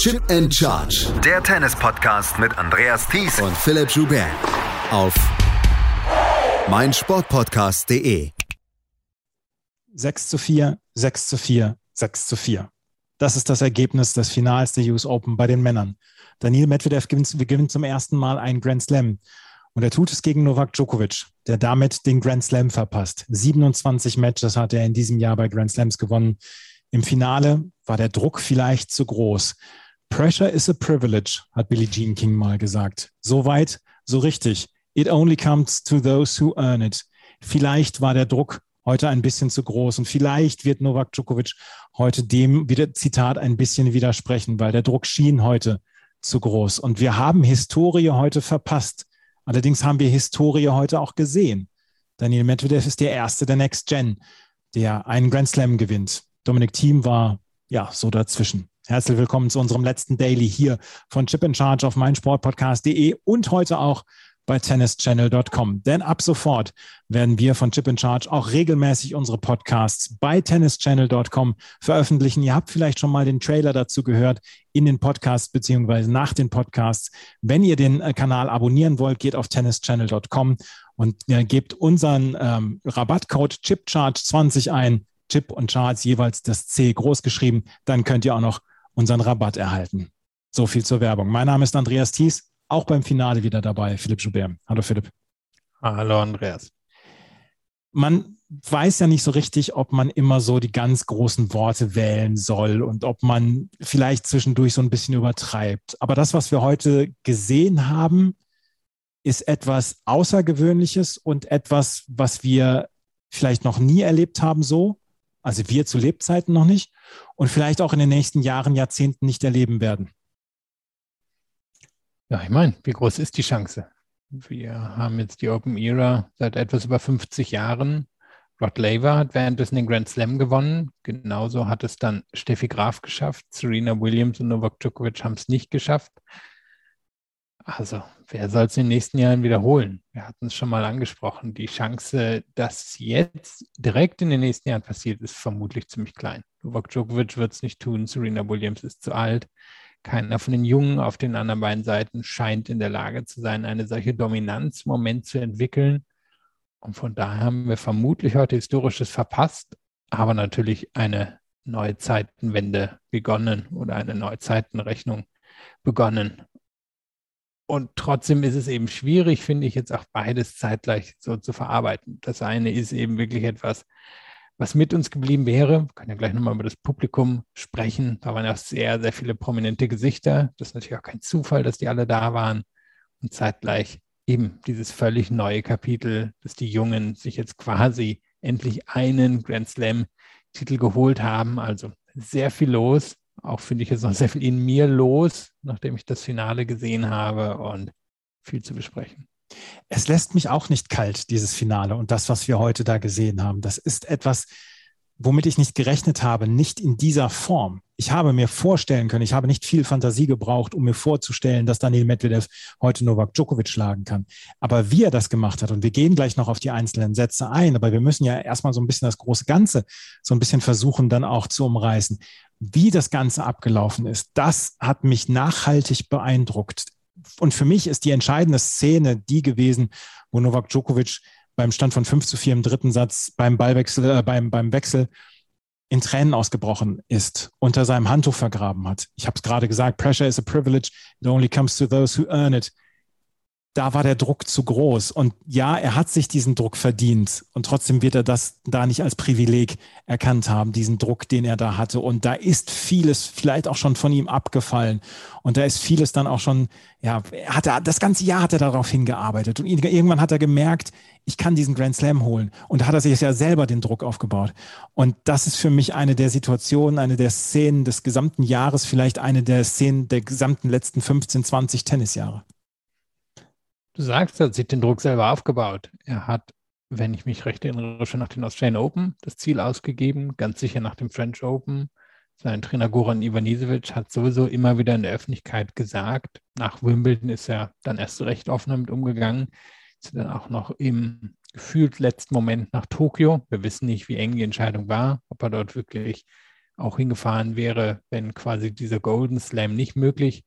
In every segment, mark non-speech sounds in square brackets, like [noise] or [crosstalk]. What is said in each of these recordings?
Chip and Charge. Der Tennis-Podcast mit Andreas Thies und Philipp Joubert. Auf meinsportpodcast.de. 6 zu 4, 6 zu 4, 6 zu 4. Das ist das Ergebnis des Finals der US Open bei den Männern. Daniel Medvedev gewinnt, gewinnt zum ersten Mal einen Grand Slam. Und er tut es gegen Novak Djokovic, der damit den Grand Slam verpasst. 27 Matches hat er in diesem Jahr bei Grand Slams gewonnen. Im Finale war der Druck vielleicht zu groß. Pressure is a privilege, hat Billie Jean King mal gesagt. So weit, so richtig. It only comes to those who earn it. Vielleicht war der Druck heute ein bisschen zu groß und vielleicht wird Novak Djokovic heute dem wieder Zitat ein bisschen widersprechen, weil der Druck schien heute zu groß. Und wir haben Historie heute verpasst. Allerdings haben wir Historie heute auch gesehen. Daniel Medvedev ist der Erste der Next Gen, der einen Grand Slam gewinnt. Dominik Thiem war ja so dazwischen. Herzlich willkommen zu unserem letzten Daily hier von Chip in Charge auf meinsportpodcast.de und heute auch bei tennischannel.com. Denn ab sofort werden wir von Chip in Charge auch regelmäßig unsere Podcasts bei tennischannel.com veröffentlichen. Ihr habt vielleicht schon mal den Trailer dazu gehört in den Podcasts beziehungsweise nach den Podcasts. Wenn ihr den äh, Kanal abonnieren wollt, geht auf tennischannel.com und äh, gebt unseren ähm, Rabattcode ChipCharge20 ein Chip und Charts jeweils das C groß geschrieben, dann könnt ihr auch noch unseren Rabatt erhalten. So viel zur Werbung. Mein Name ist Andreas Thies, auch beim Finale wieder dabei, Philipp Joubert. Hallo Philipp. Hallo Andreas. Man weiß ja nicht so richtig, ob man immer so die ganz großen Worte wählen soll und ob man vielleicht zwischendurch so ein bisschen übertreibt. Aber das, was wir heute gesehen haben, ist etwas Außergewöhnliches und etwas, was wir vielleicht noch nie erlebt haben so. Also wir zu Lebzeiten noch nicht und vielleicht auch in den nächsten Jahren, Jahrzehnten nicht erleben werden. Ja, ich meine, wie groß ist die Chance? Wir haben jetzt die Open Era seit etwas über 50 Jahren. Rod Laver hat währenddessen den Grand Slam gewonnen. Genauso hat es dann Steffi Graf geschafft. Serena Williams und Novak Djokovic haben es nicht geschafft. Also, wer soll es in den nächsten Jahren wiederholen? Wir hatten es schon mal angesprochen. Die Chance, dass jetzt direkt in den nächsten Jahren passiert, ist vermutlich ziemlich klein. Novak Djokovic wird es nicht tun. Serena Williams ist zu alt. Keiner von den Jungen auf den anderen beiden Seiten scheint in der Lage zu sein, eine solche Dominanz im Moment zu entwickeln. Und von daher haben wir vermutlich heute Historisches verpasst, aber natürlich eine Neuzeitenwende begonnen oder eine Neuzeitenrechnung begonnen. Und trotzdem ist es eben schwierig, finde ich, jetzt auch beides zeitgleich so zu verarbeiten. Das eine ist eben wirklich etwas, was mit uns geblieben wäre. Wir können ja gleich nochmal über das Publikum sprechen. Da waren ja auch sehr, sehr viele prominente Gesichter. Das ist natürlich auch kein Zufall, dass die alle da waren. Und zeitgleich eben dieses völlig neue Kapitel, dass die Jungen sich jetzt quasi endlich einen Grand Slam-Titel geholt haben. Also sehr viel los auch finde ich jetzt noch [laughs] sehr viel in mir los, nachdem ich das Finale gesehen habe und viel zu besprechen. Es lässt mich auch nicht kalt, dieses Finale und das, was wir heute da gesehen haben. Das ist etwas, womit ich nicht gerechnet habe, nicht in dieser Form. Ich habe mir vorstellen können, ich habe nicht viel Fantasie gebraucht, um mir vorzustellen, dass Daniel Medvedev heute Novak Djokovic schlagen kann. Aber wie er das gemacht hat, und wir gehen gleich noch auf die einzelnen Sätze ein, aber wir müssen ja erstmal so ein bisschen das große Ganze so ein bisschen versuchen, dann auch zu umreißen. Wie das Ganze abgelaufen ist, das hat mich nachhaltig beeindruckt. Und für mich ist die entscheidende Szene die gewesen, wo Novak Djokovic beim Stand von 5 zu 4 im dritten Satz beim Ballwechsel, äh, beim, beim Wechsel in Tränen ausgebrochen ist, unter seinem Handtuch vergraben hat. Ich habe es gerade gesagt, Pressure is a privilege, it only comes to those who earn it da war der Druck zu groß. Und ja, er hat sich diesen Druck verdient. Und trotzdem wird er das da nicht als Privileg erkannt haben, diesen Druck, den er da hatte. Und da ist vieles vielleicht auch schon von ihm abgefallen. Und da ist vieles dann auch schon, ja, hat er, das ganze Jahr hat er darauf hingearbeitet. Und irgendwann hat er gemerkt, ich kann diesen Grand Slam holen. Und da hat er sich ja selber den Druck aufgebaut. Und das ist für mich eine der Situationen, eine der Szenen des gesamten Jahres, vielleicht eine der Szenen der gesamten letzten 15, 20 Tennisjahre. Du sagst, er hat sich den Druck selber aufgebaut. Er hat, wenn ich mich recht erinnere, schon nach den Australian Open das Ziel ausgegeben, ganz sicher nach dem French Open. Sein Trainer Goran Ivanisevic hat sowieso immer wieder in der Öffentlichkeit gesagt, nach Wimbledon ist er dann erst recht offen damit umgegangen. Ist dann auch noch im gefühlt letzten Moment nach Tokio. Wir wissen nicht, wie eng die Entscheidung war, ob er dort wirklich auch hingefahren wäre, wenn quasi dieser Golden Slam nicht möglich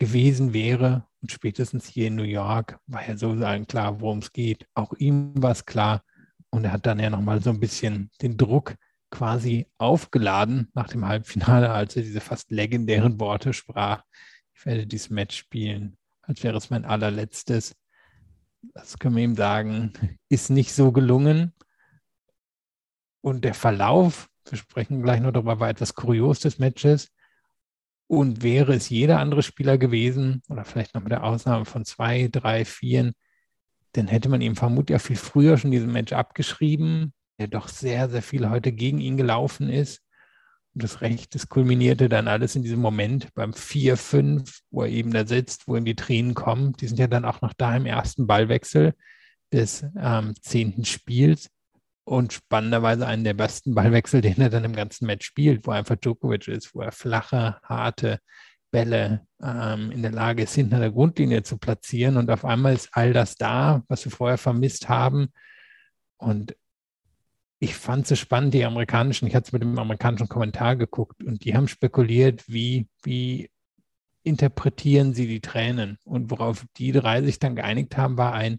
gewesen wäre. Und spätestens hier in New York war ja so klar, worum es geht. Auch ihm war es klar. Und er hat dann ja nochmal so ein bisschen den Druck quasi aufgeladen nach dem Halbfinale, als er diese fast legendären Worte sprach. Ich werde dieses Match spielen, als wäre es mein allerletztes. Das können wir ihm sagen, ist nicht so gelungen. Und der Verlauf, wir sprechen gleich noch darüber, war etwas kurios des Matches. Und wäre es jeder andere Spieler gewesen, oder vielleicht noch mit der Ausnahme von zwei, drei, vier, dann hätte man ihm vermutlich auch viel früher schon diesen Match abgeschrieben, der doch sehr, sehr viel heute gegen ihn gelaufen ist. Und das Recht, das kulminierte dann alles in diesem Moment beim 4-5, wo er eben da sitzt, wo ihm die Tränen kommen. Die sind ja dann auch noch da im ersten Ballwechsel des ähm, zehnten Spiels. Und spannenderweise einen der besten Ballwechsel, [laughs] den er dann im ganzen Match spielt, wo einfach Djokovic ist, wo er flache, harte Bälle ähm, in der Lage ist, hinter der Grundlinie zu platzieren. Und auf einmal ist all das da, was wir vorher vermisst haben. Und ich fand es spannend, die amerikanischen, ich hatte es mit dem amerikanischen Kommentar geguckt und die haben spekuliert, wie, wie interpretieren sie die Tränen. Und worauf die drei sich dann geeinigt haben, war ein,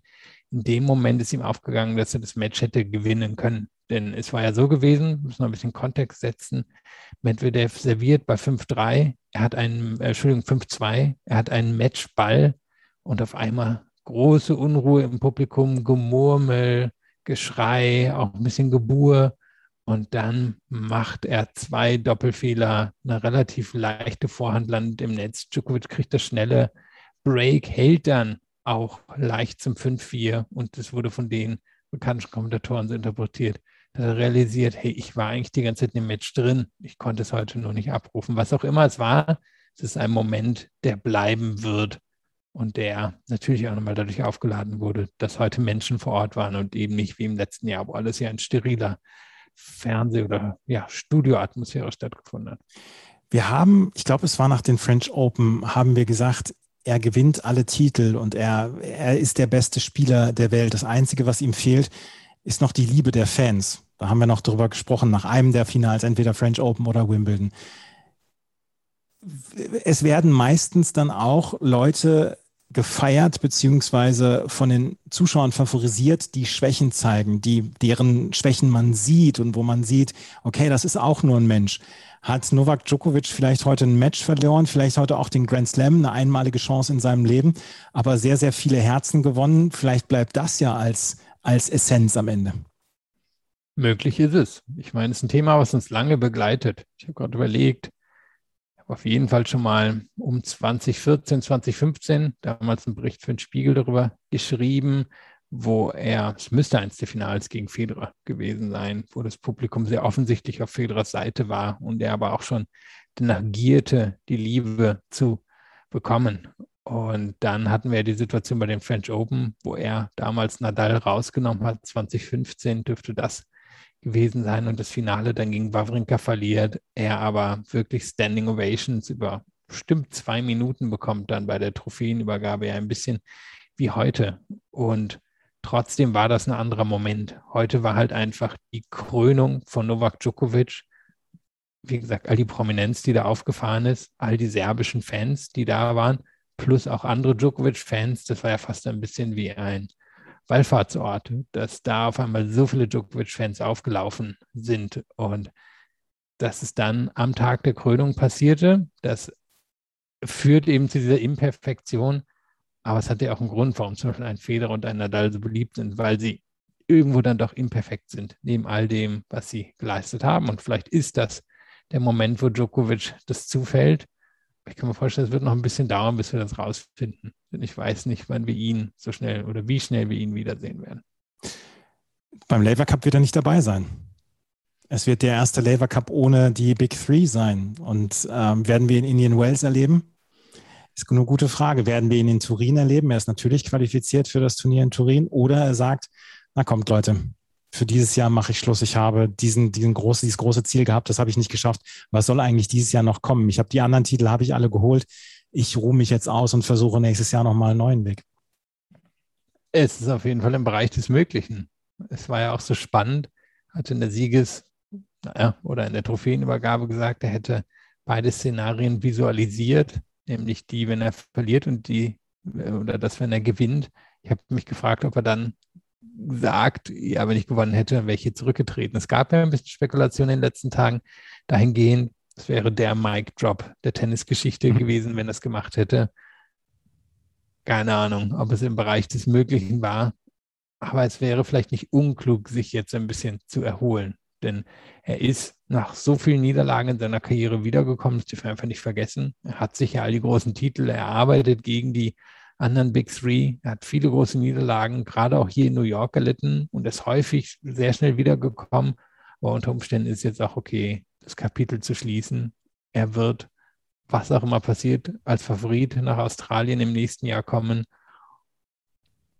in dem Moment ist ihm aufgegangen, dass er das Match hätte gewinnen können. Denn es war ja so gewesen, müssen wir ein bisschen Kontext setzen. Medvedev serviert bei 5-3, er hat einen, äh, Entschuldigung, 5-2, er hat einen Matchball und auf einmal große Unruhe im Publikum, Gemurmel, Geschrei, auch ein bisschen Gebur. Und dann macht er zwei Doppelfehler, eine relativ leichte Vorhand landet im Netz. Djokovic kriegt das schnelle Break, hält dann auch leicht zum 5-4 und das wurde von den bekannten Kommentatoren so interpretiert, dass er realisiert, hey, ich war eigentlich die ganze Zeit dem Match drin, ich konnte es heute nur nicht abrufen. Was auch immer es war, es ist ein Moment, der bleiben wird und der natürlich auch nochmal dadurch aufgeladen wurde, dass heute Menschen vor Ort waren und eben nicht wie im letzten Jahr, wo alles ja in steriler Fernseh- oder ja, Studioatmosphäre stattgefunden hat. Wir haben, ich glaube, es war nach den French Open, haben wir gesagt, er gewinnt alle Titel und er, er ist der beste Spieler der Welt. Das Einzige, was ihm fehlt, ist noch die Liebe der Fans. Da haben wir noch drüber gesprochen, nach einem der Finals, entweder French Open oder Wimbledon. Es werden meistens dann auch Leute gefeiert beziehungsweise von den Zuschauern favorisiert, die Schwächen zeigen, die deren Schwächen man sieht und wo man sieht, okay, das ist auch nur ein Mensch. Hat Novak Djokovic vielleicht heute ein Match verloren, vielleicht heute auch den Grand Slam, eine einmalige Chance in seinem Leben, aber sehr, sehr viele Herzen gewonnen. Vielleicht bleibt das ja als, als Essenz am Ende. Möglich ist es. Ich meine, es ist ein Thema, was uns lange begleitet. Ich habe gerade überlegt, auf jeden Fall schon mal um 2014, 2015 damals einen Bericht für den Spiegel darüber geschrieben, wo er, es müsste eins der Finals gegen Federer gewesen sein, wo das Publikum sehr offensichtlich auf Federers Seite war und er aber auch schon negierte, die Liebe zu bekommen. Und dann hatten wir die Situation bei den French Open, wo er damals Nadal rausgenommen hat. 2015 dürfte das gewesen sein und das Finale dann gegen Wawrinka verliert. Er aber wirklich Standing Ovations über bestimmt zwei Minuten bekommt dann bei der Trophäenübergabe ja ein bisschen wie heute. Und Trotzdem war das ein anderer Moment. Heute war halt einfach die Krönung von Novak Djokovic. Wie gesagt, all die Prominenz, die da aufgefahren ist, all die serbischen Fans, die da waren, plus auch andere Djokovic-Fans. Das war ja fast ein bisschen wie ein Wallfahrtsort, dass da auf einmal so viele Djokovic-Fans aufgelaufen sind. Und dass es dann am Tag der Krönung passierte, das führt eben zu dieser Imperfektion, aber es hat ja auch einen Grund, warum zum Beispiel ein Federer und ein Nadal so beliebt sind, weil sie irgendwo dann doch imperfekt sind, neben all dem, was sie geleistet haben. Und vielleicht ist das der Moment, wo Djokovic das zufällt. Ich kann mir vorstellen, es wird noch ein bisschen dauern, bis wir das rausfinden. Denn ich weiß nicht, wann wir ihn so schnell oder wie schnell wir ihn wiedersehen werden. Beim Laver Cup wird er nicht dabei sein. Es wird der erste Laver Cup ohne die Big Three sein. Und ähm, werden wir in Indian Wells erleben? Ist eine gute Frage. Werden wir ihn in Turin erleben? Er ist natürlich qualifiziert für das Turnier in Turin. Oder er sagt, na kommt Leute, für dieses Jahr mache ich Schluss. Ich habe diesen, diesen große, dieses große Ziel gehabt, das habe ich nicht geschafft. Was soll eigentlich dieses Jahr noch kommen? Ich habe die anderen Titel, habe ich alle geholt. Ich ruhe mich jetzt aus und versuche nächstes Jahr nochmal einen neuen Weg. Es ist auf jeden Fall im Bereich des Möglichen. Es war ja auch so spannend, hatte in der Sieges, naja, oder in der Trophäenübergabe gesagt, er hätte beide Szenarien visualisiert, nämlich die, wenn er verliert und die, äh, oder das, wenn er gewinnt. Ich habe mich gefragt, ob er dann sagt, ja, wenn ich gewonnen hätte, dann wäre ich hier zurückgetreten. Es gab ja ein bisschen Spekulation in den letzten Tagen dahingehend, es wäre der Mic-Drop der Tennisgeschichte mhm. gewesen, wenn er es gemacht hätte. Keine Ahnung, ob es im Bereich des Möglichen war. Aber es wäre vielleicht nicht unklug, sich jetzt ein bisschen zu erholen. Denn er ist nach so vielen Niederlagen in seiner Karriere wiedergekommen, das dürfen wir einfach nicht vergessen. Er hat sich ja all die großen Titel erarbeitet gegen die anderen Big Three. Er hat viele große Niederlagen, gerade auch hier in New York gelitten und ist häufig sehr schnell wiedergekommen. Aber unter Umständen ist jetzt auch okay, das Kapitel zu schließen. Er wird, was auch immer passiert, als Favorit nach Australien im nächsten Jahr kommen.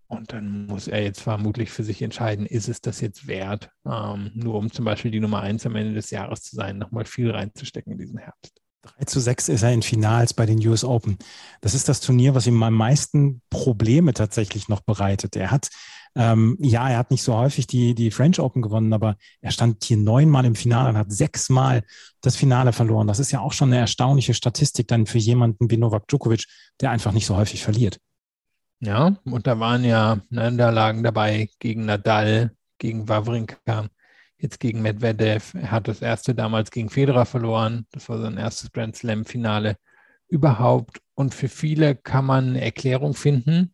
Und dann muss er jetzt vermutlich für sich entscheiden, ist es das jetzt wert, ähm, nur um zum Beispiel die Nummer eins am Ende des Jahres zu sein, nochmal viel reinzustecken in diesen Herbst. 3 zu 6 ist er in Finals bei den US Open. Das ist das Turnier, was ihm am meisten Probleme tatsächlich noch bereitet. Er hat, ähm, ja, er hat nicht so häufig die, die French Open gewonnen, aber er stand hier neunmal im Finale und hat sechsmal das Finale verloren. Das ist ja auch schon eine erstaunliche Statistik dann für jemanden wie Novak Djokovic, der einfach nicht so häufig verliert. Ja, und da waren ja Niederlagen dabei gegen Nadal, gegen Wawrinka, jetzt gegen Medvedev. Er hat das erste damals gegen Federer verloren. Das war sein erstes Grand Slam-Finale überhaupt. Und für viele kann man eine Erklärung finden.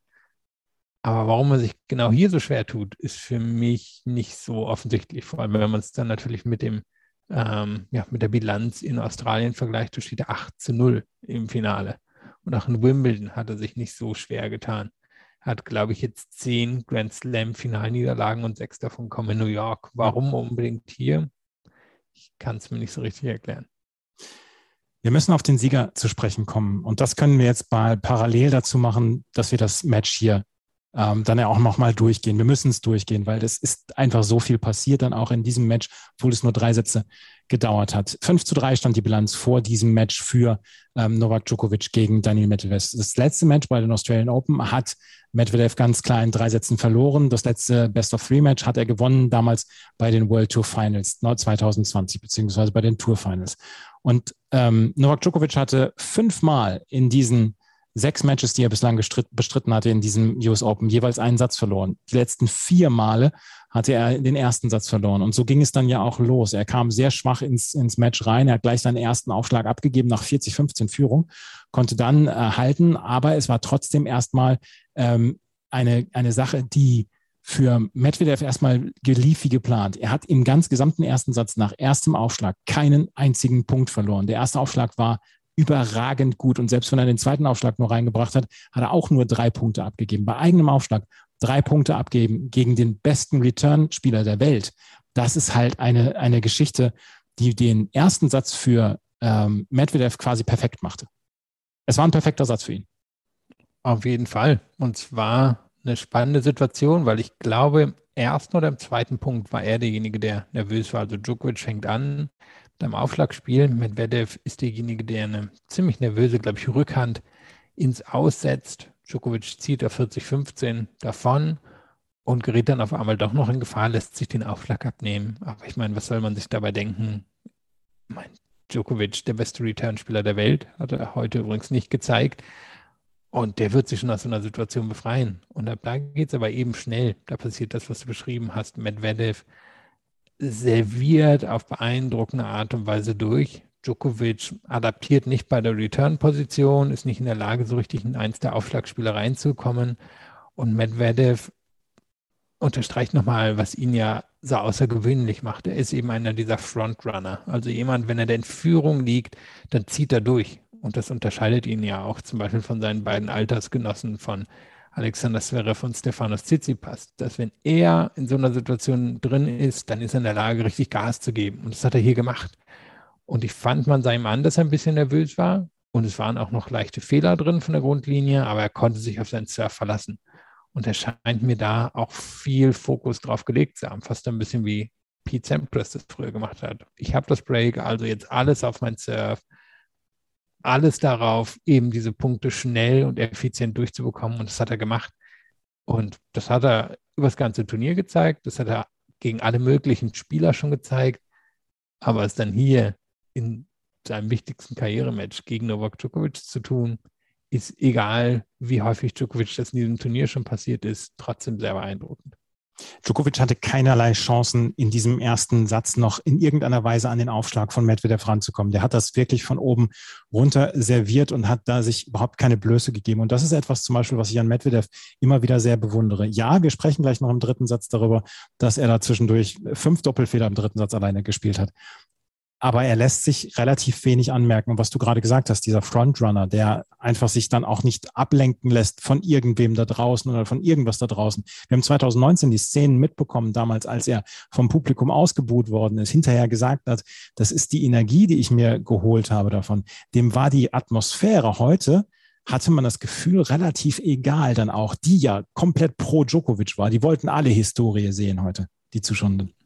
Aber warum er sich genau hier so schwer tut, ist für mich nicht so offensichtlich. Vor allem, wenn man es dann natürlich mit dem ähm, ja, mit der Bilanz in Australien vergleicht, steht er 8 zu 0 im Finale. Und auch in Wimbledon hat er sich nicht so schwer getan hat, glaube ich, jetzt zehn Grand Slam-Finalniederlagen und sechs davon kommen in New York. Warum unbedingt hier? Ich kann es mir nicht so richtig erklären. Wir müssen auf den Sieger zu sprechen kommen. Und das können wir jetzt mal parallel dazu machen, dass wir das Match hier ähm, dann ja auch nochmal durchgehen. Wir müssen es durchgehen, weil es ist einfach so viel passiert dann auch in diesem Match, obwohl es nur drei Sätze gedauert hat. 5 zu 3 stand die Bilanz vor diesem Match für ähm, Novak Djokovic gegen Daniel Medvedev. Das letzte Match bei den Australian Open hat Medvedev ganz klar in drei Sätzen verloren. Das letzte Best of Three Match hat er gewonnen, damals bei den World Tour Finals 2020, beziehungsweise bei den Tour Finals. Und ähm, Novak Djokovic hatte fünfmal in diesen sechs Matches, die er bislang bestritten hatte in diesem US Open, jeweils einen Satz verloren. Die letzten vier Male hatte er den ersten Satz verloren. Und so ging es dann ja auch los. Er kam sehr schwach ins, ins Match rein. Er hat gleich seinen ersten Aufschlag abgegeben nach 40-15 Führung, konnte dann äh, halten, aber es war trotzdem erstmal ähm, eine, eine Sache, die für Medvedev erstmal gelief wie geplant. Er hat im ganz gesamten ersten Satz nach erstem Aufschlag keinen einzigen Punkt verloren. Der erste Aufschlag war überragend gut. Und selbst wenn er den zweiten Aufschlag nur reingebracht hat, hat er auch nur drei Punkte abgegeben. Bei eigenem Aufschlag drei Punkte abgeben gegen den besten Return-Spieler der Welt. Das ist halt eine, eine Geschichte, die den ersten Satz für ähm, Medvedev quasi perfekt machte. Es war ein perfekter Satz für ihn. Auf jeden Fall. Und zwar eine spannende Situation, weil ich glaube, im ersten oder im zweiten Punkt war er derjenige, der nervös war. Also Djokovic fängt an, beim Aufschlagspiel. Medvedev ist derjenige, der eine ziemlich nervöse, glaube ich, Rückhand ins Aussetzt. Djokovic zieht auf 40-15 davon und gerät dann auf einmal doch noch in Gefahr, lässt sich den Aufschlag abnehmen. Aber ich meine, was soll man sich dabei denken? Mein Djokovic, der beste Returnspieler der Welt, hat er heute übrigens nicht gezeigt. Und der wird sich schon aus so einer Situation befreien. Und da geht es aber eben schnell. Da passiert das, was du beschrieben hast. Medvedev serviert auf beeindruckende Art und Weise durch. Djokovic adaptiert nicht bei der Return-Position, ist nicht in der Lage, so richtig in eins der Aufschlagspieler reinzukommen. Und Medvedev unterstreicht nochmal, was ihn ja so außergewöhnlich macht. Er ist eben einer dieser Frontrunner. Also jemand, wenn er in Führung liegt, dann zieht er durch. Und das unterscheidet ihn ja auch zum Beispiel von seinen beiden Altersgenossen von Alexander Zverev und Stefanos Tsitsipas, dass wenn er in so einer Situation drin ist, dann ist er in der Lage, richtig Gas zu geben. Und das hat er hier gemacht. Und ich fand, man sah ihm an, dass er ein bisschen nervös war. Und es waren auch noch leichte Fehler drin von der Grundlinie, aber er konnte sich auf seinen Surf verlassen. Und er scheint mir da auch viel Fokus drauf gelegt zu haben, fast ein bisschen wie Pete Sampras das früher gemacht hat. Ich habe das Break, also jetzt alles auf mein Surf alles darauf, eben diese Punkte schnell und effizient durchzubekommen. Und das hat er gemacht. Und das hat er über das ganze Turnier gezeigt. Das hat er gegen alle möglichen Spieler schon gezeigt. Aber es dann hier in seinem wichtigsten Karrierematch gegen Novak Djokovic zu tun, ist egal, wie häufig Djokovic das in diesem Turnier schon passiert ist, trotzdem sehr beeindruckend. Djokovic hatte keinerlei Chancen, in diesem ersten Satz noch in irgendeiner Weise an den Aufschlag von Medvedev ranzukommen. Der hat das wirklich von oben runter serviert und hat da sich überhaupt keine Blöße gegeben. Und das ist etwas zum Beispiel, was ich an Medvedev immer wieder sehr bewundere. Ja, wir sprechen gleich noch im dritten Satz darüber, dass er da zwischendurch fünf Doppelfehler im dritten Satz alleine gespielt hat aber er lässt sich relativ wenig anmerken. Und was du gerade gesagt hast, dieser Frontrunner, der einfach sich dann auch nicht ablenken lässt von irgendwem da draußen oder von irgendwas da draußen. Wir haben 2019 die Szenen mitbekommen, damals, als er vom Publikum ausgebuht worden ist, hinterher gesagt hat, das ist die Energie, die ich mir geholt habe davon. Dem war die Atmosphäre heute hatte man das Gefühl, relativ egal dann auch, die ja komplett pro Djokovic war. Die wollten alle Historie sehen heute, die Zuschauenden.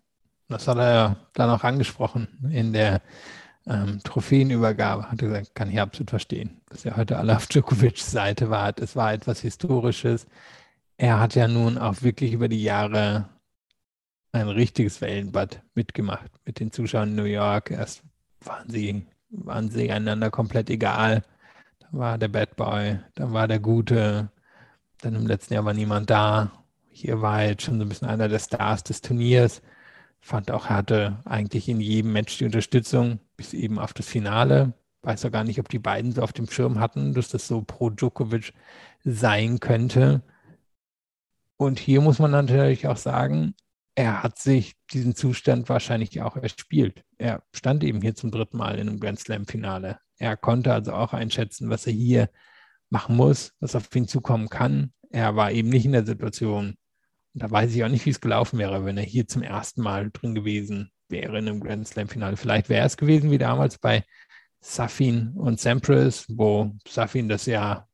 Das hat er ja dann auch angesprochen in der ähm, Trophäenübergabe. Hat er gesagt, kann ich absolut verstehen, dass er heute alle auf Djokovic's Seite war. Es war etwas Historisches. Er hat ja nun auch wirklich über die Jahre ein richtiges Wellenbad mitgemacht mit den Zuschauern in New York. Erst waren sie, waren sie einander komplett egal. Da war der Bad Boy, dann war der Gute, dann im letzten Jahr war niemand da. Hier war jetzt schon so ein bisschen einer der Stars des Turniers fand auch, er hatte eigentlich in jedem Match die Unterstützung, bis eben auf das Finale. Weiß auch gar nicht, ob die beiden so auf dem Schirm hatten, dass das so pro Djokovic sein könnte. Und hier muss man natürlich auch sagen, er hat sich diesen Zustand wahrscheinlich auch erspielt. Er stand eben hier zum dritten Mal in einem Grand Slam-Finale. Er konnte also auch einschätzen, was er hier machen muss, was auf ihn zukommen kann. Er war eben nicht in der Situation, da weiß ich auch nicht, wie es gelaufen wäre, wenn er hier zum ersten Mal drin gewesen wäre in einem Grand Slam-Finale. Vielleicht wäre es gewesen wie damals bei Safin und Sampras, wo Safin das ja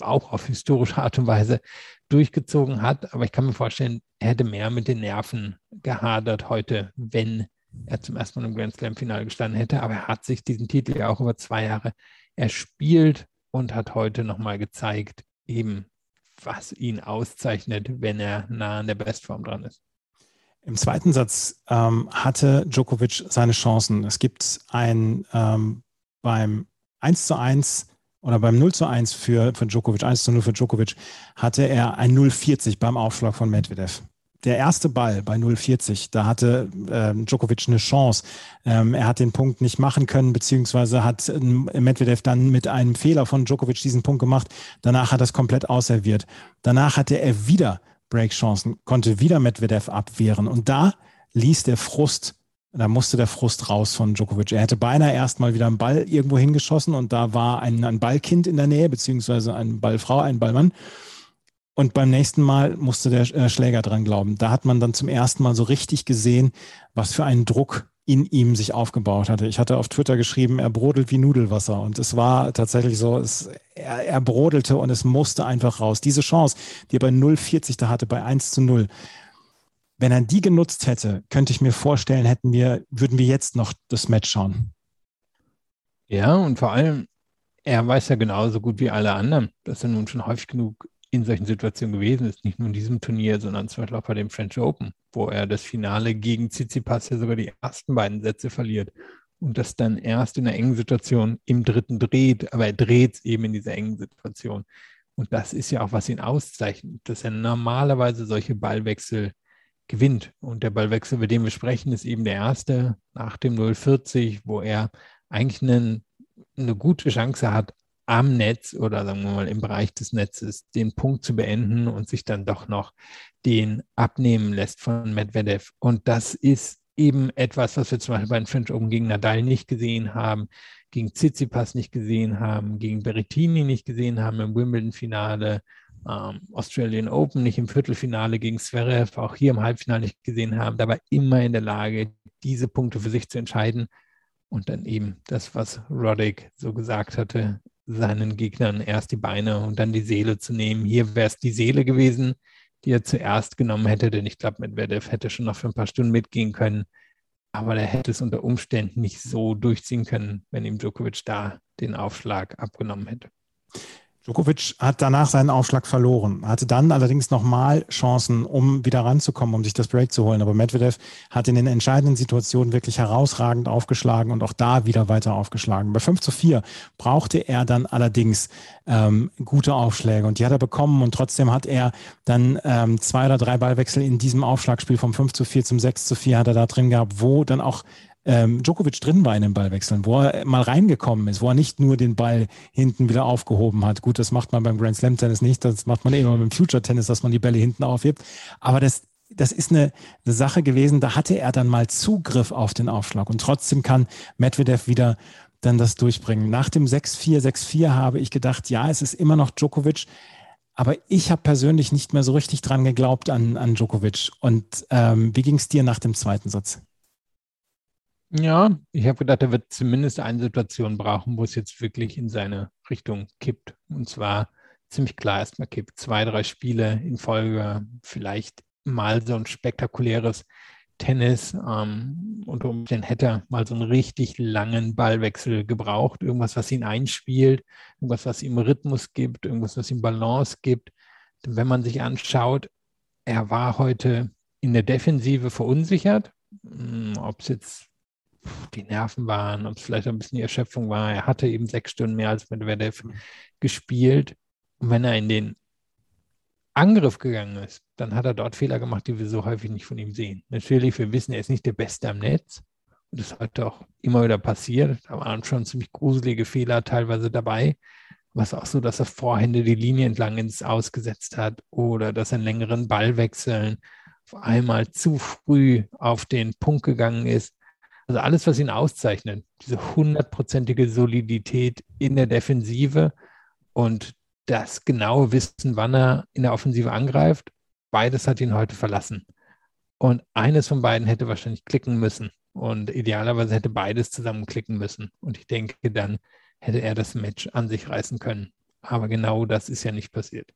auch auf historische Art und Weise durchgezogen hat. Aber ich kann mir vorstellen, er hätte mehr mit den Nerven gehadert heute, wenn er zum ersten Mal im Grand Slam-Finale gestanden hätte. Aber er hat sich diesen Titel ja auch über zwei Jahre erspielt und hat heute nochmal gezeigt, eben was ihn auszeichnet, wenn er nah an der Bestform dran ist. Im zweiten Satz ähm, hatte Djokovic seine Chancen. Es gibt ein ähm, beim 1 zu 1 oder beim 0 zu 1 für, für Djokovic, 1 zu 0 für Djokovic, hatte er ein 0,40 beim Aufschlag von Medvedev der erste Ball bei 0,40, da hatte ähm, Djokovic eine Chance. Ähm, er hat den Punkt nicht machen können, beziehungsweise hat ähm, Medvedev dann mit einem Fehler von Djokovic diesen Punkt gemacht. Danach hat er es komplett ausserviert. Danach hatte er wieder Breakchancen, konnte wieder Medvedev abwehren. Und da ließ der Frust, da musste der Frust raus von Djokovic. Er hätte beinahe erstmal wieder einen Ball irgendwo hingeschossen und da war ein, ein Ballkind in der Nähe, beziehungsweise eine Ballfrau, ein Ballmann. Und beim nächsten Mal musste der äh, Schläger dran glauben. Da hat man dann zum ersten Mal so richtig gesehen, was für einen Druck in ihm sich aufgebaut hatte. Ich hatte auf Twitter geschrieben, er brodelt wie Nudelwasser. Und es war tatsächlich so, es, er, er brodelte und es musste einfach raus. Diese Chance, die er bei 0,40 da hatte, bei 1 zu 0, wenn er die genutzt hätte, könnte ich mir vorstellen, hätten wir, würden wir jetzt noch das Match schauen. Ja, und vor allem, er weiß ja genauso gut wie alle anderen, dass er nun schon häufig genug in solchen Situationen gewesen ist, nicht nur in diesem Turnier, sondern zum Beispiel auch bei dem French Open, wo er das Finale gegen Tsitsipas ja sogar die ersten beiden Sätze verliert und das dann erst in einer engen Situation im dritten dreht, aber er dreht es eben in dieser engen Situation. Und das ist ja auch, was ihn auszeichnet, dass er normalerweise solche Ballwechsel gewinnt. Und der Ballwechsel, über den wir sprechen, ist eben der erste nach dem 040, wo er eigentlich einen, eine gute Chance hat, am Netz oder sagen wir mal im Bereich des Netzes den Punkt zu beenden und sich dann doch noch den abnehmen lässt von Medvedev. Und das ist eben etwas, was wir zum Beispiel bei den French Open gegen Nadal nicht gesehen haben, gegen Tsitsipas nicht gesehen haben, gegen Berrettini nicht gesehen haben im Wimbledon-Finale, ähm, Australian Open nicht im Viertelfinale gegen Zverev, auch hier im Halbfinale nicht gesehen haben, dabei immer in der Lage, diese Punkte für sich zu entscheiden. Und dann eben das, was Roddick so gesagt hatte, seinen Gegnern erst die Beine und dann die Seele zu nehmen. Hier wäre es die Seele gewesen, die er zuerst genommen hätte, denn ich glaube, Medvedev hätte schon noch für ein paar Stunden mitgehen können. Aber er hätte es unter Umständen nicht so durchziehen können, wenn ihm Djokovic da den Aufschlag abgenommen hätte. Djokovic hat danach seinen Aufschlag verloren, hatte dann allerdings nochmal Chancen, um wieder ranzukommen, um sich das Break zu holen. Aber Medvedev hat in den entscheidenden Situationen wirklich herausragend aufgeschlagen und auch da wieder weiter aufgeschlagen. Bei 5 zu 4 brauchte er dann allerdings ähm, gute Aufschläge und die hat er bekommen und trotzdem hat er dann ähm, zwei oder drei Ballwechsel in diesem Aufschlagspiel vom 5 zu 4 zum 6 zu 4 hat er da drin gehabt, wo dann auch ähm, Djokovic drin war in den Ballwechseln, wo er mal reingekommen ist, wo er nicht nur den Ball hinten wieder aufgehoben hat. Gut, das macht man beim Grand Slam Tennis nicht, das macht man immer beim Future Tennis, dass man die Bälle hinten aufhebt. Aber das, das ist eine, eine Sache gewesen, da hatte er dann mal Zugriff auf den Aufschlag und trotzdem kann Medvedev wieder dann das durchbringen. Nach dem 6-4, 6-4 habe ich gedacht, ja, es ist immer noch Djokovic, aber ich habe persönlich nicht mehr so richtig dran geglaubt an, an Djokovic. Und ähm, wie ging es dir nach dem zweiten Satz? Ja, ich habe gedacht, er wird zumindest eine Situation brauchen, wo es jetzt wirklich in seine Richtung kippt. Und zwar ziemlich klar erstmal kippt. Zwei, drei Spiele in Folge, vielleicht mal so ein spektakuläres Tennis. Ähm, unter Umständen hätte er mal so einen richtig langen Ballwechsel gebraucht. Irgendwas, was ihn einspielt, irgendwas, was ihm Rhythmus gibt, irgendwas, was ihm Balance gibt. Denn wenn man sich anschaut, er war heute in der Defensive verunsichert. Hm, Ob es jetzt die Nerven waren, ob es vielleicht ein bisschen die Erschöpfung war. Er hatte eben sechs Stunden mehr als Medvedev mhm. gespielt. Und wenn er in den Angriff gegangen ist, dann hat er dort Fehler gemacht, die wir so häufig nicht von ihm sehen. Natürlich, wir wissen, er ist nicht der Beste am Netz. Und das hat auch immer wieder passiert. Da waren schon ziemlich gruselige Fehler teilweise dabei. Was auch so, dass er Vorhände die Linie entlang ins Ausgesetzt hat oder dass er einen längeren Ball wechseln auf einmal zu früh auf den Punkt gegangen ist. Also alles, was ihn auszeichnet, diese hundertprozentige Solidität in der Defensive und das genaue Wissen, wann er in der Offensive angreift, beides hat ihn heute verlassen. Und eines von beiden hätte wahrscheinlich klicken müssen. Und idealerweise hätte beides zusammen klicken müssen. Und ich denke, dann hätte er das Match an sich reißen können. Aber genau das ist ja nicht passiert.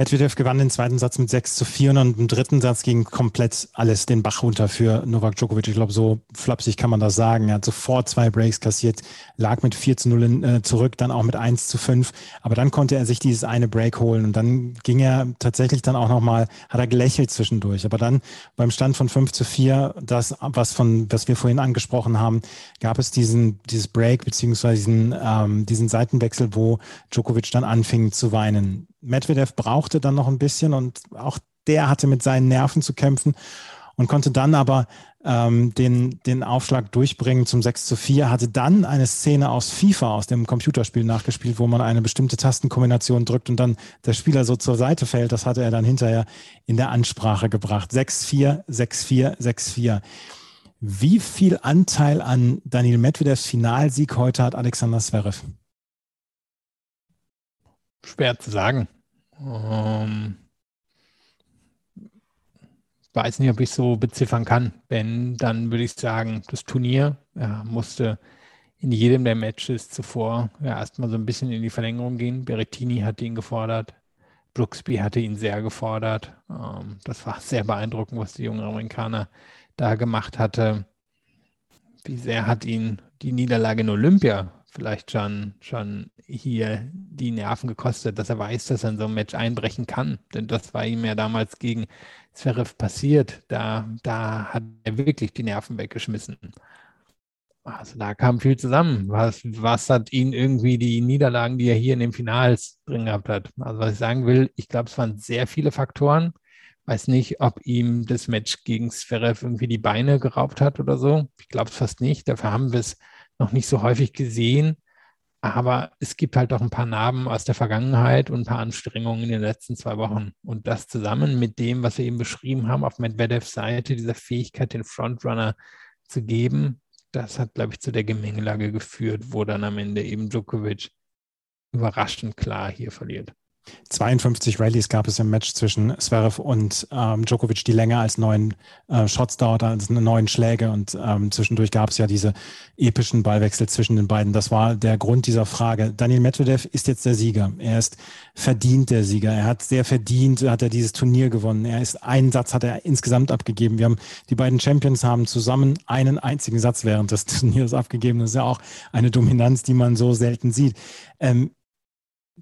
Medvedev gewann den zweiten Satz mit 6 zu 4 und im dritten Satz ging komplett alles den Bach runter für Novak Djokovic. Ich glaube, so flapsig kann man das sagen. Er hat sofort zwei Breaks kassiert, lag mit 4 zu 0 in, äh, zurück, dann auch mit 1 zu 5. Aber dann konnte er sich dieses eine Break holen und dann ging er tatsächlich dann auch nochmal, hat er gelächelt zwischendurch. Aber dann beim Stand von 5 zu 4, das, was von, was wir vorhin angesprochen haben, gab es diesen, dieses Break beziehungsweise diesen, ähm, diesen Seitenwechsel, wo Djokovic dann anfing zu weinen Medvedev brauchte dann noch ein bisschen und auch der hatte mit seinen Nerven zu kämpfen und konnte dann aber ähm, den, den Aufschlag durchbringen zum 6 zu 4, hatte dann eine Szene aus FIFA, aus dem Computerspiel nachgespielt, wo man eine bestimmte Tastenkombination drückt und dann der Spieler so zur Seite fällt. Das hatte er dann hinterher in der Ansprache gebracht. 6-4, 6-4, 6-4. Wie viel Anteil an Daniel Medvedevs Finalsieg heute hat Alexander Zverev? Schwer zu sagen. Ähm, weiß nicht, ob ich so beziffern kann. Wenn, dann würde ich sagen, das Turnier ja, musste in jedem der Matches zuvor ja, erstmal so ein bisschen in die Verlängerung gehen. Berrettini hatte ihn gefordert. Brooksby hatte ihn sehr gefordert. Ähm, das war sehr beeindruckend, was der junge Amerikaner da gemacht hatte. Wie sehr hat ihn die Niederlage in Olympia vielleicht schon, schon hier die Nerven gekostet, dass er weiß, dass er in so ein Match einbrechen kann. Denn das war ihm ja damals gegen Zverev passiert. Da, da hat er wirklich die Nerven weggeschmissen. Also da kam viel zusammen. Was, was hat ihn irgendwie die Niederlagen, die er hier in den Finals drin gehabt hat? Also was ich sagen will, ich glaube, es waren sehr viele Faktoren. Weiß nicht, ob ihm das Match gegen Zverev irgendwie die Beine geraubt hat oder so. Ich glaube es fast nicht. Dafür haben wir es noch nicht so häufig gesehen. Aber es gibt halt auch ein paar Narben aus der Vergangenheit und ein paar Anstrengungen in den letzten zwei Wochen. Und das zusammen mit dem, was wir eben beschrieben haben auf Medvedevs Seite, dieser Fähigkeit, den Frontrunner zu geben, das hat, glaube ich, zu der Gemengelage geführt, wo dann am Ende eben Djokovic überraschend klar hier verliert. 52 Rallyes gab es im Match zwischen Zverev und ähm, Djokovic, die länger als neun äh, Shots dauerte, als neun Schläge. Und ähm, zwischendurch gab es ja diese epischen Ballwechsel zwischen den beiden. Das war der Grund dieser Frage. Daniel Medvedev ist jetzt der Sieger. Er ist verdient der Sieger. Er hat sehr verdient, hat er dieses Turnier gewonnen. Er ist einen Satz hat er insgesamt abgegeben. Wir haben die beiden Champions haben zusammen einen einzigen Satz während des [laughs] Turniers abgegeben. Das ist ja auch eine Dominanz, die man so selten sieht. Ähm,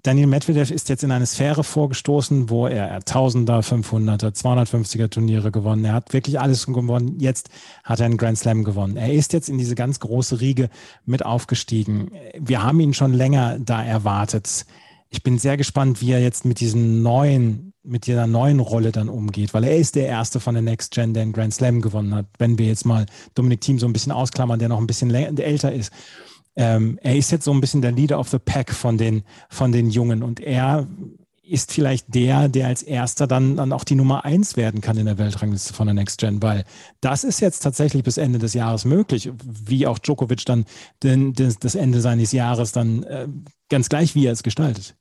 Daniel Medvedev ist jetzt in eine Sphäre vorgestoßen, wo er Tausender, 500er, 250er Turniere gewonnen. Er hat wirklich alles gewonnen. Jetzt hat er einen Grand Slam gewonnen. Er ist jetzt in diese ganz große Riege mit aufgestiegen. Wir haben ihn schon länger da erwartet. Ich bin sehr gespannt, wie er jetzt mit diesem neuen, mit dieser neuen Rolle dann umgeht, weil er ist der erste von der Next Gen, der einen Grand Slam gewonnen hat. Wenn wir jetzt mal Dominik Thiem so ein bisschen ausklammern, der noch ein bisschen älter ist ähm, er ist jetzt so ein bisschen der Leader of the Pack von den, von den Jungen und er ist vielleicht der, der als erster dann, dann auch die Nummer eins werden kann in der Weltrangliste von der Next Gen, weil das ist jetzt tatsächlich bis Ende des Jahres möglich, wie auch Djokovic dann den, den, das Ende seines Jahres dann äh, ganz gleich, wie er es gestaltet.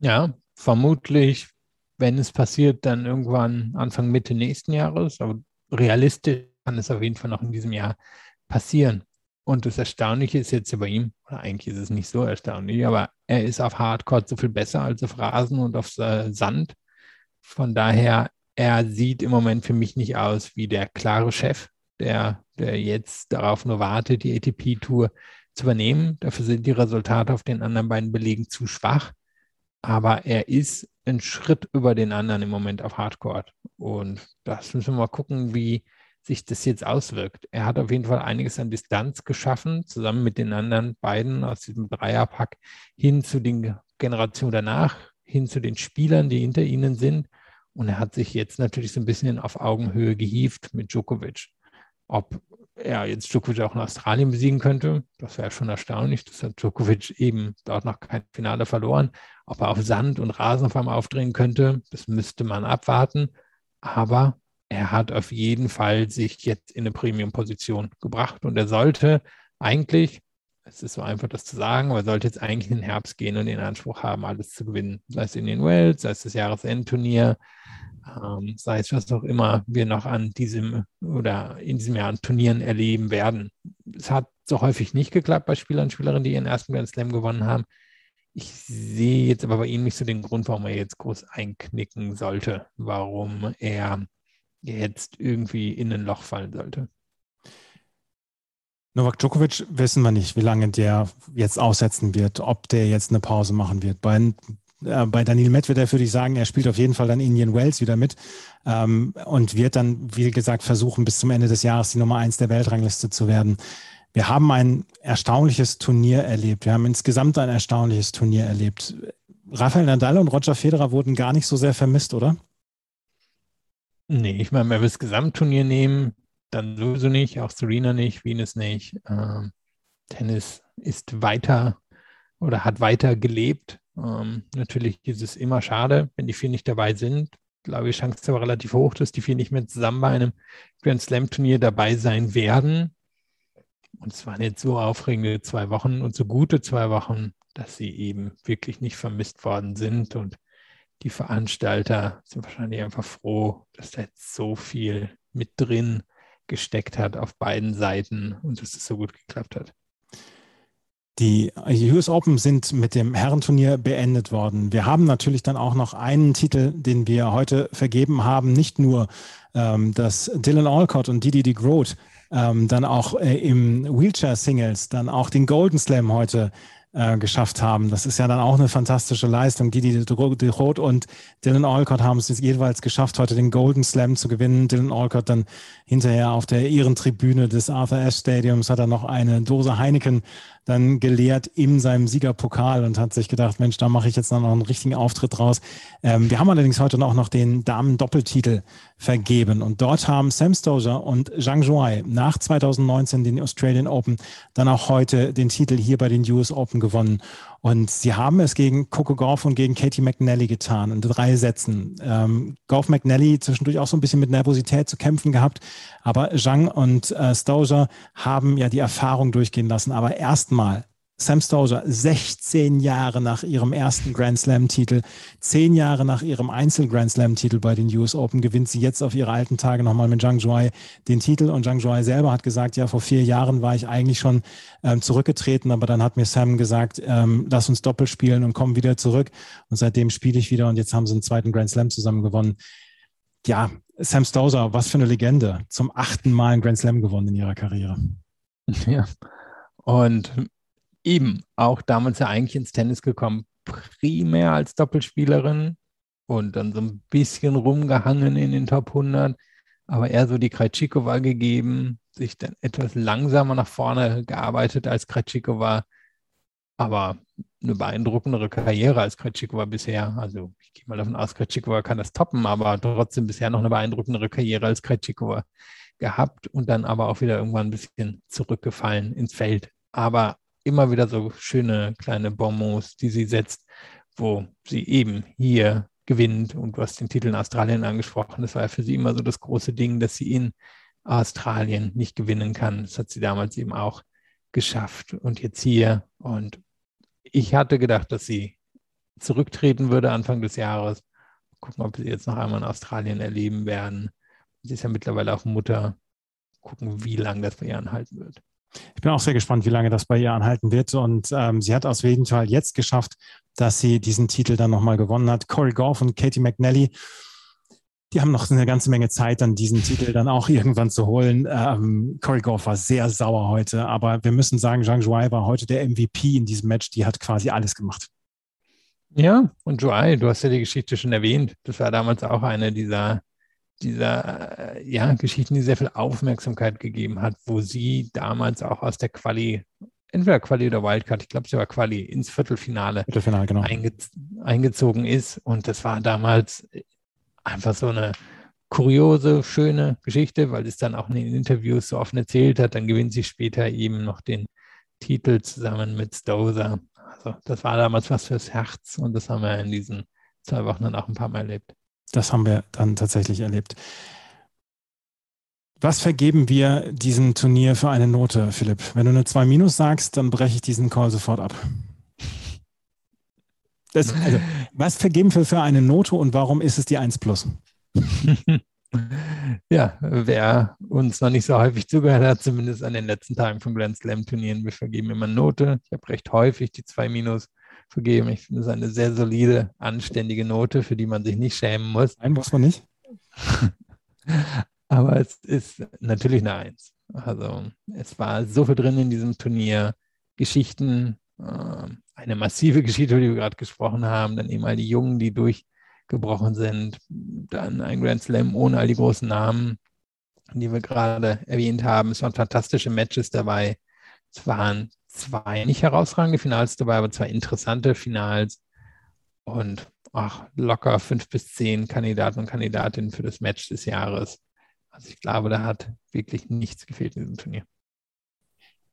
Ja, vermutlich, wenn es passiert, dann irgendwann Anfang Mitte nächsten Jahres, aber realistisch kann es auf jeden Fall noch in diesem Jahr passieren. Und das Erstaunliche ist jetzt bei ihm, oder eigentlich ist es nicht so erstaunlich, aber er ist auf Hardcore so viel besser als auf Rasen und auf äh, Sand. Von daher, er sieht im Moment für mich nicht aus wie der klare Chef, der, der jetzt darauf nur wartet, die ATP-Tour zu übernehmen. Dafür sind die Resultate auf den anderen beiden Belegen zu schwach. Aber er ist ein Schritt über den anderen im Moment auf Hardcore. Und das müssen wir mal gucken, wie, sich das jetzt auswirkt. Er hat auf jeden Fall einiges an Distanz geschaffen, zusammen mit den anderen beiden aus diesem Dreierpack hin zu den Generationen danach, hin zu den Spielern, die hinter ihnen sind. Und er hat sich jetzt natürlich so ein bisschen auf Augenhöhe gehievt mit Djokovic. Ob er jetzt Djokovic auch in Australien besiegen könnte, das wäre schon erstaunlich. Das hat Djokovic eben dort noch kein Finale verloren. Ob er auf Sand und Rasen auf einmal aufdrehen könnte, das müsste man abwarten. Aber er hat auf jeden Fall sich jetzt in eine Premium-Position gebracht und er sollte eigentlich, es ist so einfach das zu sagen, aber er sollte jetzt eigentlich in den Herbst gehen und den Anspruch haben, alles zu gewinnen. Sei es in den Wells, sei es das Jahresendturnier, ähm, sei es was auch immer wir noch an diesem oder in diesem Jahr an Turnieren erleben werden. Es hat so häufig nicht geklappt bei Spielern und Spielerinnen, die ihren ersten Grand Slam gewonnen haben. Ich sehe jetzt aber bei ihm nicht so den Grund, warum er jetzt groß einknicken sollte, warum er jetzt irgendwie in ein Loch fallen sollte. Novak Djokovic wissen wir nicht, wie lange der jetzt aussetzen wird, ob der jetzt eine Pause machen wird. Bei, äh, bei Daniel Medvedev würde ich sagen, er spielt auf jeden Fall dann Indian Wells wieder mit ähm, und wird dann, wie gesagt, versuchen, bis zum Ende des Jahres die Nummer eins der Weltrangliste zu werden. Wir haben ein erstaunliches Turnier erlebt. Wir haben insgesamt ein erstaunliches Turnier erlebt. Rafael Nadal und Roger Federer wurden gar nicht so sehr vermisst, oder? Nee, ich meine, wenn wir das Gesamtturnier nehmen, dann sowieso nicht, auch Serena nicht, Venus nicht. Ähm, Tennis ist weiter oder hat weiter gelebt. Ähm, natürlich ist es immer schade, wenn die vier nicht dabei sind. Ich glaube, die Chance ist aber relativ hoch, dass die vier nicht mehr zusammen bei einem Grand Slam Turnier dabei sein werden. Und es waren jetzt so aufregende zwei Wochen und so gute zwei Wochen, dass sie eben wirklich nicht vermisst worden sind. Und die Veranstalter sind wahrscheinlich einfach froh, dass da jetzt so viel mit drin gesteckt hat auf beiden Seiten und dass es so gut geklappt hat. Die US Open sind mit dem Herrenturnier beendet worden. Wir haben natürlich dann auch noch einen Titel, den wir heute vergeben haben. Nicht nur, ähm, dass Dylan Alcott und Didi DeGroat ähm, dann auch äh, im Wheelchair Singles dann auch den Golden Slam heute äh, geschafft haben. Das ist ja dann auch eine fantastische Leistung. Die, die Roth und Dylan Alcott haben es jeweils geschafft, heute den Golden Slam zu gewinnen. Dylan Alcott dann hinterher auf der Ehrentribüne des Arthur Ashe Stadiums hat er noch eine Dose Heineken dann geleert in seinem Siegerpokal und hat sich gedacht, Mensch, da mache ich jetzt noch einen richtigen Auftritt draus. Ähm, wir haben allerdings heute noch den Damen-Doppeltitel vergeben und dort haben Sam Stozer und Zhang Zhuai nach 2019 den Australian Open dann auch heute den Titel hier bei den US Open gewonnen. Und sie haben es gegen Coco Gauff und gegen Katie McNally getan in drei Sätzen. Ähm, Gauff McNally zwischendurch auch so ein bisschen mit Nervosität zu kämpfen gehabt, aber Zhang und äh, Stauser haben ja die Erfahrung durchgehen lassen. Aber erstmal Sam Stosur, 16 Jahre nach ihrem ersten Grand Slam-Titel, 10 Jahre nach ihrem Einzel-Grand Slam-Titel bei den US Open, gewinnt sie jetzt auf ihre alten Tage nochmal mit Zhang Zhuai den Titel. Und Zhang Zhuai selber hat gesagt, ja, vor vier Jahren war ich eigentlich schon ähm, zurückgetreten, aber dann hat mir Sam gesagt, ähm, lass uns Doppel spielen und komm wieder zurück. Und seitdem spiele ich wieder und jetzt haben sie einen zweiten Grand Slam zusammen gewonnen. Ja, Sam Stosur, was für eine Legende. Zum achten Mal einen Grand Slam gewonnen in ihrer Karriere. Ja. Und eben auch damals ja eigentlich ins Tennis gekommen, primär als Doppelspielerin und dann so ein bisschen rumgehangen in den Top 100, aber eher so die Krejcikova gegeben, sich dann etwas langsamer nach vorne gearbeitet als Krejcikova, aber eine beeindruckendere Karriere als Krejcikova bisher. Also ich gehe mal davon aus, Krejcikova kann das toppen, aber trotzdem bisher noch eine beeindruckendere Karriere als Krejcikova gehabt und dann aber auch wieder irgendwann ein bisschen zurückgefallen ins Feld. Aber immer wieder so schöne kleine Bonbons, die sie setzt, wo sie eben hier gewinnt. Und du hast den Titel in Australien angesprochen. Das war ja für sie immer so das große Ding, dass sie in Australien nicht gewinnen kann. Das hat sie damals eben auch geschafft. Und jetzt hier. Und ich hatte gedacht, dass sie zurücktreten würde Anfang des Jahres. Gucken, ob sie jetzt noch einmal in Australien erleben werden. Sie ist ja mittlerweile auch Mutter. Gucken, wie lange das bei ihr anhalten wird. Ich bin auch sehr gespannt, wie lange das bei ihr anhalten wird. Und ähm, sie hat aus jeden Fall jetzt geschafft, dass sie diesen Titel dann nochmal gewonnen hat. Corey Goff und Katie McNally, die haben noch eine ganze Menge Zeit, dann diesen Titel dann auch [laughs] irgendwann zu holen. Ähm, Corey Goff war sehr sauer heute, aber wir müssen sagen, Zhang Zhuai war heute der MVP in diesem Match. Die hat quasi alles gemacht. Ja, und Zhuai, du hast ja die Geschichte schon erwähnt. Das war damals auch eine dieser dieser äh, ja, Geschichten, die sehr viel Aufmerksamkeit gegeben hat, wo sie damals auch aus der Quali, entweder Quali oder Wildcard, ich glaube, sie war Quali, ins Viertelfinale, Viertelfinale genau. einge eingezogen ist. Und das war damals einfach so eine kuriose, schöne Geschichte, weil es dann auch in den Interviews so offen erzählt hat. Dann gewinnt sie später eben noch den Titel zusammen mit Stozer. Also das war damals was fürs Herz und das haben wir in diesen zwei Wochen dann auch ein paar Mal erlebt. Das haben wir dann tatsächlich erlebt. Was vergeben wir diesem Turnier für eine Note, Philipp? Wenn du eine 2 minus sagst, dann breche ich diesen Call sofort ab. Das, also, was vergeben wir für eine Note und warum ist es die 1 plus? [laughs] ja, wer uns noch nicht so häufig zugehört hat, zumindest an den letzten Tagen von Grand Slam Turnieren, wir vergeben immer Note. Ich habe recht häufig die 2 minus vergeben. Ich finde es eine sehr solide, anständige Note, für die man sich nicht schämen muss. Nein, muss man nicht. [laughs] Aber es ist natürlich eine Eins. Also es war so viel drin in diesem Turnier. Geschichten, äh, eine massive [laughs] Geschichte, über die wir gerade gesprochen haben, dann eben all die Jungen, die durchgebrochen sind, dann ein Grand Slam ohne all die großen Namen, die wir gerade erwähnt haben. Es waren fantastische Matches dabei. Es waren zwei nicht herausragende Finals dabei, aber zwei interessante Finals und ach, locker fünf bis zehn Kandidaten und Kandidatinnen für das Match des Jahres. Also ich glaube, da hat wirklich nichts gefehlt in diesem Turnier.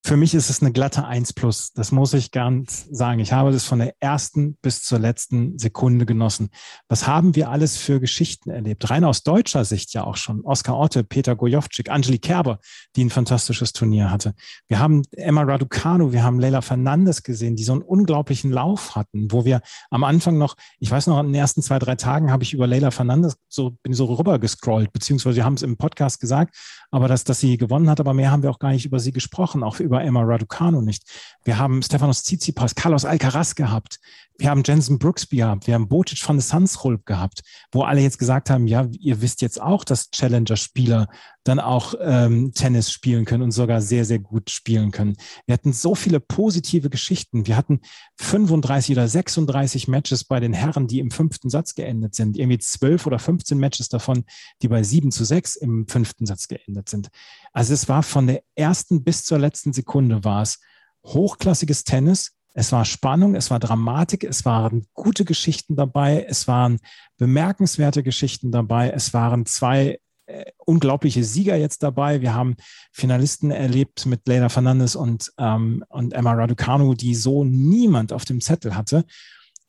Für mich ist es eine glatte 1 plus. Das muss ich ganz sagen. Ich habe das von der ersten bis zur letzten Sekunde genossen. Was haben wir alles für Geschichten erlebt? Rein aus deutscher Sicht ja auch schon. Oskar Otte, Peter Gojovcik, Angelique Kerber, die ein fantastisches Turnier hatte. Wir haben Emma Raducanu, wir haben Leila Fernandes gesehen, die so einen unglaublichen Lauf hatten, wo wir am Anfang noch, ich weiß noch, in den ersten zwei, drei Tagen habe ich über Leila Fernandes so, bin so rüber gescrollt, beziehungsweise wir haben es im Podcast gesagt, aber dass, dass sie gewonnen hat, aber mehr haben wir auch gar nicht über sie gesprochen, auch über Emma Raducanu nicht. Wir haben Stefanos Tsitsipas, Carlos Alcaraz gehabt. Wir haben Jensen Brooksby gehabt. Wir haben Bocic von der Sunsrulp gehabt, wo alle jetzt gesagt haben, ja, ihr wisst jetzt auch, dass Challenger-Spieler dann auch ähm, Tennis spielen können und sogar sehr, sehr gut spielen können. Wir hatten so viele positive Geschichten. Wir hatten 35 oder 36 Matches bei den Herren, die im fünften Satz geendet sind. Irgendwie 12 oder 15 Matches davon, die bei 7 zu 6 im fünften Satz geendet sind. Also es war von der ersten bis zur letzten Sekunde war es hochklassiges Tennis. Es war Spannung, es war Dramatik, es waren gute Geschichten dabei, es waren bemerkenswerte Geschichten dabei, es waren zwei äh, unglaubliche Sieger jetzt dabei. Wir haben Finalisten erlebt mit Leila Fernandes und, ähm, und Emma Raducanu, die so niemand auf dem Zettel hatte.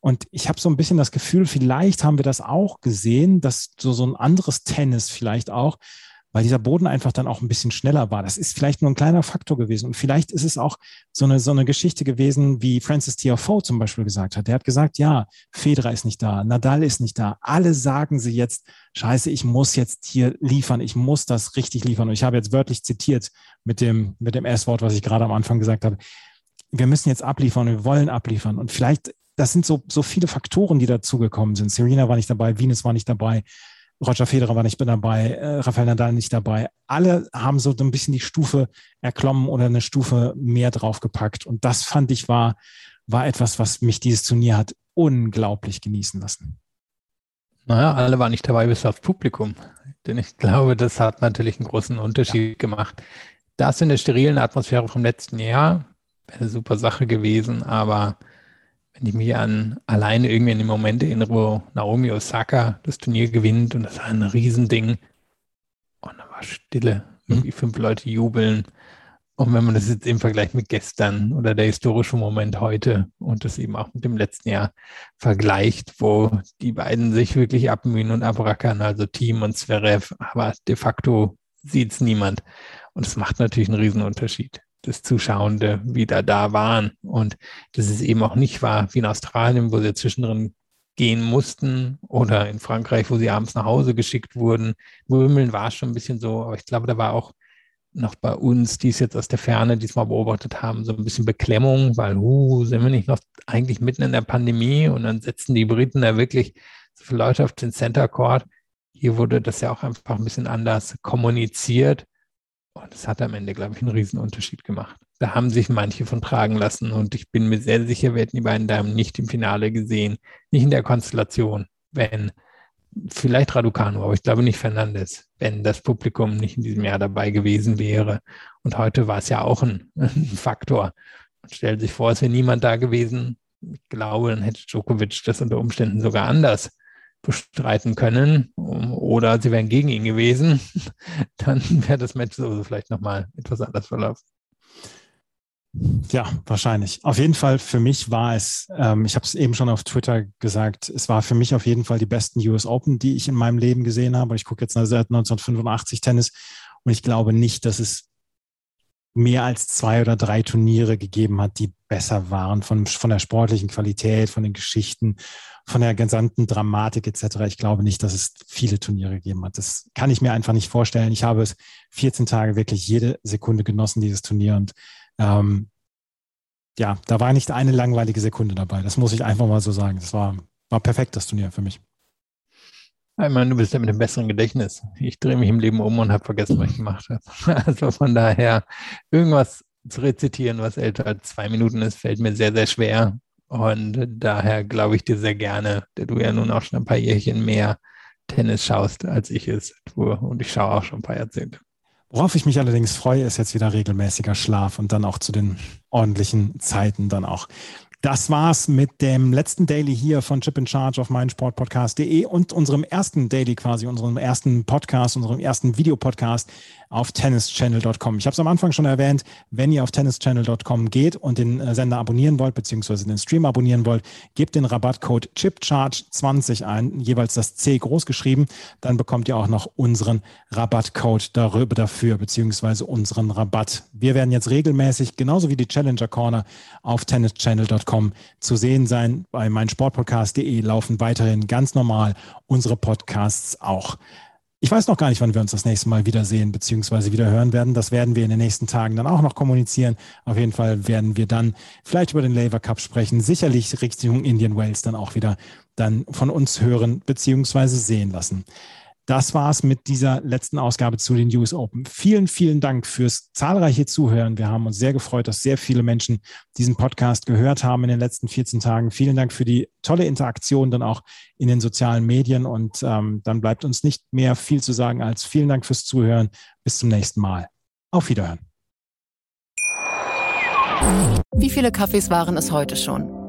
Und ich habe so ein bisschen das Gefühl, vielleicht haben wir das auch gesehen, dass so, so ein anderes Tennis vielleicht auch weil dieser Boden einfach dann auch ein bisschen schneller war. Das ist vielleicht nur ein kleiner Faktor gewesen. Und vielleicht ist es auch so eine, so eine Geschichte gewesen, wie Francis Tiafoe zum Beispiel gesagt hat. Der hat gesagt, ja, Federer ist nicht da, Nadal ist nicht da. Alle sagen sie jetzt, scheiße, ich muss jetzt hier liefern, ich muss das richtig liefern. Und ich habe jetzt wörtlich zitiert mit dem, mit dem S-Wort, was ich gerade am Anfang gesagt habe. Wir müssen jetzt abliefern, wir wollen abliefern. Und vielleicht, das sind so, so viele Faktoren, die dazugekommen sind. Serena war nicht dabei, Venus war nicht dabei. Roger Federer war nicht dabei, äh, Rafael Nadal nicht dabei. Alle haben so ein bisschen die Stufe erklommen oder eine Stufe mehr draufgepackt. Und das fand ich war, war etwas, was mich dieses Turnier hat unglaublich genießen lassen. Naja, alle waren nicht dabei bis aufs Publikum. Denn ich glaube, das hat natürlich einen großen Unterschied ja. gemacht. Das in der sterilen Atmosphäre vom letzten Jahr wäre eine super Sache gewesen, aber wenn ich mich an alleine irgendwie in den Moment erinnere, wo Naomi Osaka das Turnier gewinnt und das war ein Riesending. Und da war Stille. Irgendwie mhm. fünf Leute jubeln. Und wenn man das jetzt im Vergleich mit gestern oder der historische Moment heute und das eben auch mit dem letzten Jahr vergleicht, wo die beiden sich wirklich abmühen und abrackern, also Team und Zverev, aber de facto sieht es niemand. Und es macht natürlich einen Riesenunterschied dass Zuschauende wieder da waren und dass es eben auch nicht war wie in Australien, wo sie zwischendrin gehen mussten oder in Frankreich, wo sie abends nach Hause geschickt wurden. Wimbledon war schon ein bisschen so, aber ich glaube, da war auch noch bei uns, die es jetzt aus der Ferne diesmal beobachtet haben, so ein bisschen Beklemmung, weil, uh, sind wir nicht noch eigentlich mitten in der Pandemie und dann setzen die Briten da wirklich so viele Leute auf den Center Court. Hier wurde das ja auch einfach ein bisschen anders kommuniziert und es hat am Ende, glaube ich, einen Riesenunterschied gemacht. Da haben sich manche von tragen lassen und ich bin mir sehr sicher, wir hätten die beiden Damen nicht im Finale gesehen. Nicht in der Konstellation, wenn vielleicht Raducano, aber ich glaube nicht Fernandes, wenn das Publikum nicht in diesem Jahr dabei gewesen wäre. Und heute war es ja auch ein, [laughs] ein Faktor. Man stellt sich vor, es wäre niemand da gewesen. Ich glaube, dann hätte Djokovic das unter Umständen sogar anders bestreiten können oder sie wären gegen ihn gewesen, [laughs] dann wäre das Match sowieso vielleicht nochmal etwas anders verlaufen. Ja, wahrscheinlich. Auf jeden Fall für mich war es, ähm, ich habe es eben schon auf Twitter gesagt, es war für mich auf jeden Fall die besten US Open, die ich in meinem Leben gesehen habe. Ich gucke jetzt seit 1985 Tennis und ich glaube nicht, dass es mehr als zwei oder drei Turniere gegeben hat, die besser waren von, von der sportlichen Qualität, von den Geschichten, von der gesamten Dramatik etc. Ich glaube nicht, dass es viele Turniere gegeben hat. Das kann ich mir einfach nicht vorstellen. Ich habe es 14 Tage wirklich jede Sekunde genossen, dieses Turnier. Und ähm, ja, da war nicht eine langweilige Sekunde dabei. Das muss ich einfach mal so sagen. Das war, war perfekt, das Turnier für mich. Meine, du bist ja mit dem besseren Gedächtnis. Ich drehe mich im Leben um und habe vergessen, was ich gemacht habe. [laughs] Also von daher, irgendwas zu rezitieren, was älter als zwei Minuten ist, fällt mir sehr, sehr schwer. Und daher glaube ich dir sehr gerne, da du ja nun auch schon ein paar Jährchen mehr Tennis schaust, als ich es tue. Und ich schaue auch schon ein paar Jahrzehnte. Worauf ich mich allerdings freue, ist jetzt wieder regelmäßiger Schlaf und dann auch zu den ordentlichen Zeiten dann auch. Das war's mit dem letzten Daily hier von Chip in Charge auf meinsportpodcast.de und unserem ersten Daily quasi, unserem ersten Podcast, unserem ersten Videopodcast auf tennischannel.com. Ich habe es am Anfang schon erwähnt, wenn ihr auf tennischannel.com geht und den äh, Sender abonnieren wollt, beziehungsweise den Stream abonnieren wollt, gebt den Rabattcode ChipCharge20 ein, jeweils das C groß geschrieben, dann bekommt ihr auch noch unseren Rabattcode darüber dafür, beziehungsweise unseren Rabatt. Wir werden jetzt regelmäßig, genauso wie die Challenger Corner, auf tennischannel.com zu sehen sein. Bei meinsportpodcast.de laufen weiterhin ganz normal unsere Podcasts auch. Ich weiß noch gar nicht, wann wir uns das nächste Mal wiedersehen bzw. wieder hören werden. Das werden wir in den nächsten Tagen dann auch noch kommunizieren. Auf jeden Fall werden wir dann vielleicht über den Laver Cup sprechen. Sicherlich Richtung Indian Wales dann auch wieder dann von uns hören bzw. sehen lassen. Das war's mit dieser letzten Ausgabe zu den US Open. Vielen, vielen Dank fürs zahlreiche Zuhören. Wir haben uns sehr gefreut, dass sehr viele Menschen diesen Podcast gehört haben in den letzten 14 Tagen. Vielen Dank für die tolle Interaktion dann auch in den sozialen Medien. Und ähm, dann bleibt uns nicht mehr viel zu sagen als vielen Dank fürs Zuhören. Bis zum nächsten Mal. Auf Wiederhören. Wie viele Kaffees waren es heute schon?